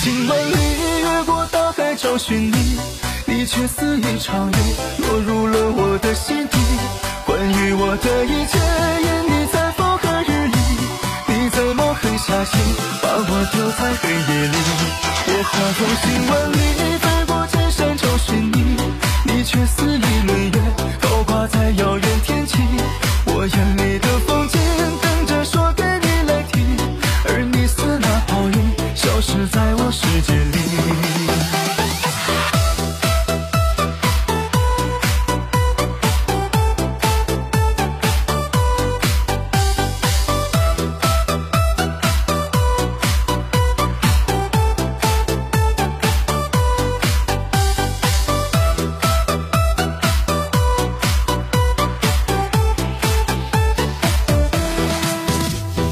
行万里，越过大海找寻你，你却似一场雨，落入了我的心底。关于我的一切，因你在风和日丽，你怎么狠下心，把我丢在黑夜里。我化风行万里，世界里。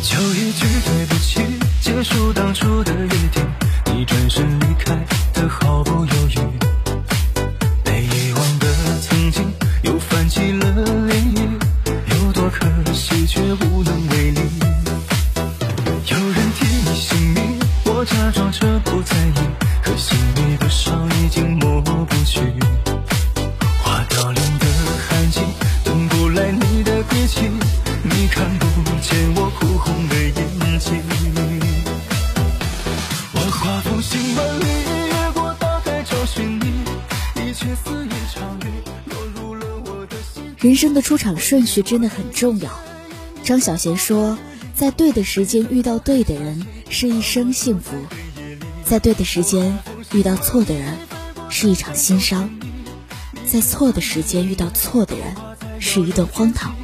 就一句对不起，结束当初的约定。见我哭红的眼睛。我画风行万里，越过大海找寻你，你却肆意超越，落入了我的心。人生的出场顺序真的很重要。张小娴说，在对的时间遇到对的人是一生幸福，在对的时间遇到错的人是一场心伤，在错的时间遇到错的人是一顿荒唐，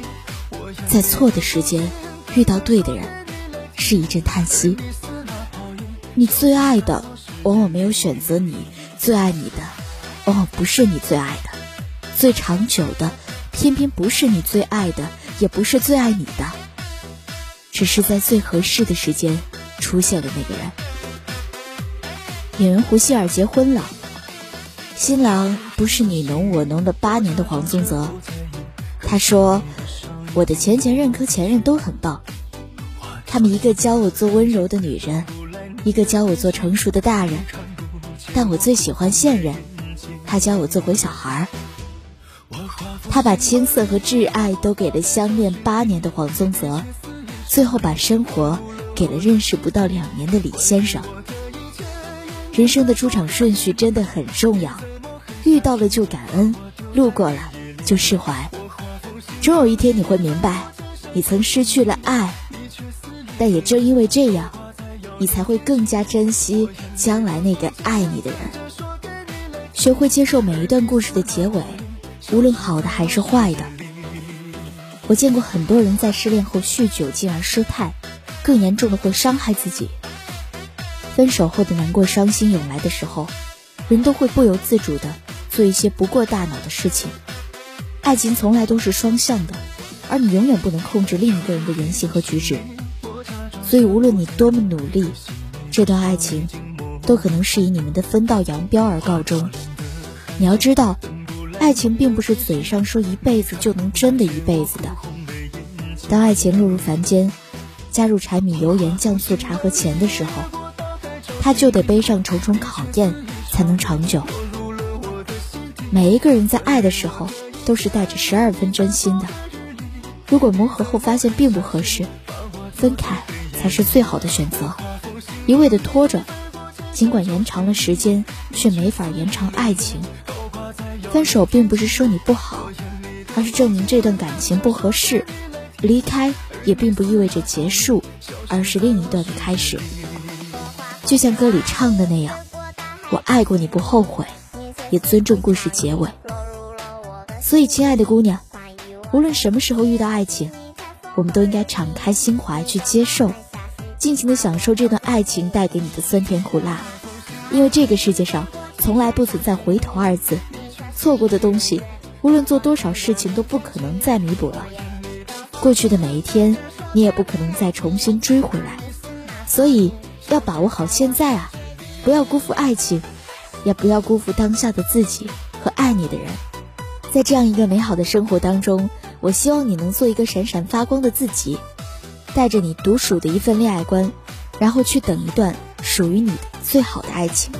在错的时间遇到对的人是一阵叹息。你最爱的往往没有选择你，最爱你的往往不是你最爱的，最长久的偏偏不是你最爱的，也不是最爱你的，只是在最合适的时间出现了那个人。演员胡希尔结婚了，新郎不是你侬我侬的八年的黄宗泽。他说：“我的前前任和前任都很棒，他们一个教我做温柔的女人，一个教我做成熟的大人，但我最喜欢现任，他教我做回小孩儿。”他把青涩和挚爱都给了相恋八年的黄宗泽，最后把生活给了认识不到两年的李先生。人生的出场顺序真的很重要，遇到了就感恩，路过了就释怀。终有一天你会明白，你曾失去了爱，但也正因为这样，你才会更加珍惜将来那个爱你的人。学会接受每一段故事的结尾。无论好的还是坏的，我见过很多人在失恋后酗酒，进而失态，更严重的会伤害自己。分手后的难过、伤心涌来的时候，人都会不由自主的做一些不过大脑的事情。爱情从来都是双向的，而你永远不能控制另一个人的言行和举止。所以，无论你多么努力，这段爱情都可能是以你们的分道扬镳而告终。你要知道。爱情并不是嘴上说一辈子就能真的一辈子的。当爱情落入凡间，加入柴米油盐酱醋茶和钱的时候，他就得背上重重考验才能长久。每一个人在爱的时候都是带着十二分真心的。如果磨合后发现并不合适，分开才是最好的选择。一味的拖着，尽管延长了时间，却没法延长爱情。分手并不是说你不好，而是证明这段感情不合适。离开也并不意味着结束，而是另一段的开始。就像歌里唱的那样：“我爱过你不后悔，也尊重故事结尾。”所以，亲爱的姑娘，无论什么时候遇到爱情，我们都应该敞开心怀去接受，尽情的享受这段爱情带给你的酸甜苦辣。因为这个世界上从来不存在回头二字。错过的东西，无论做多少事情都不可能再弥补了。过去的每一天，你也不可能再重新追回来。所以要把握好现在啊，不要辜负爱情，也不要辜负当下的自己和爱你的人。在这样一个美好的生活当中，我希望你能做一个闪闪发光的自己，带着你独属的一份恋爱观，然后去等一段。属于你最好的爱情。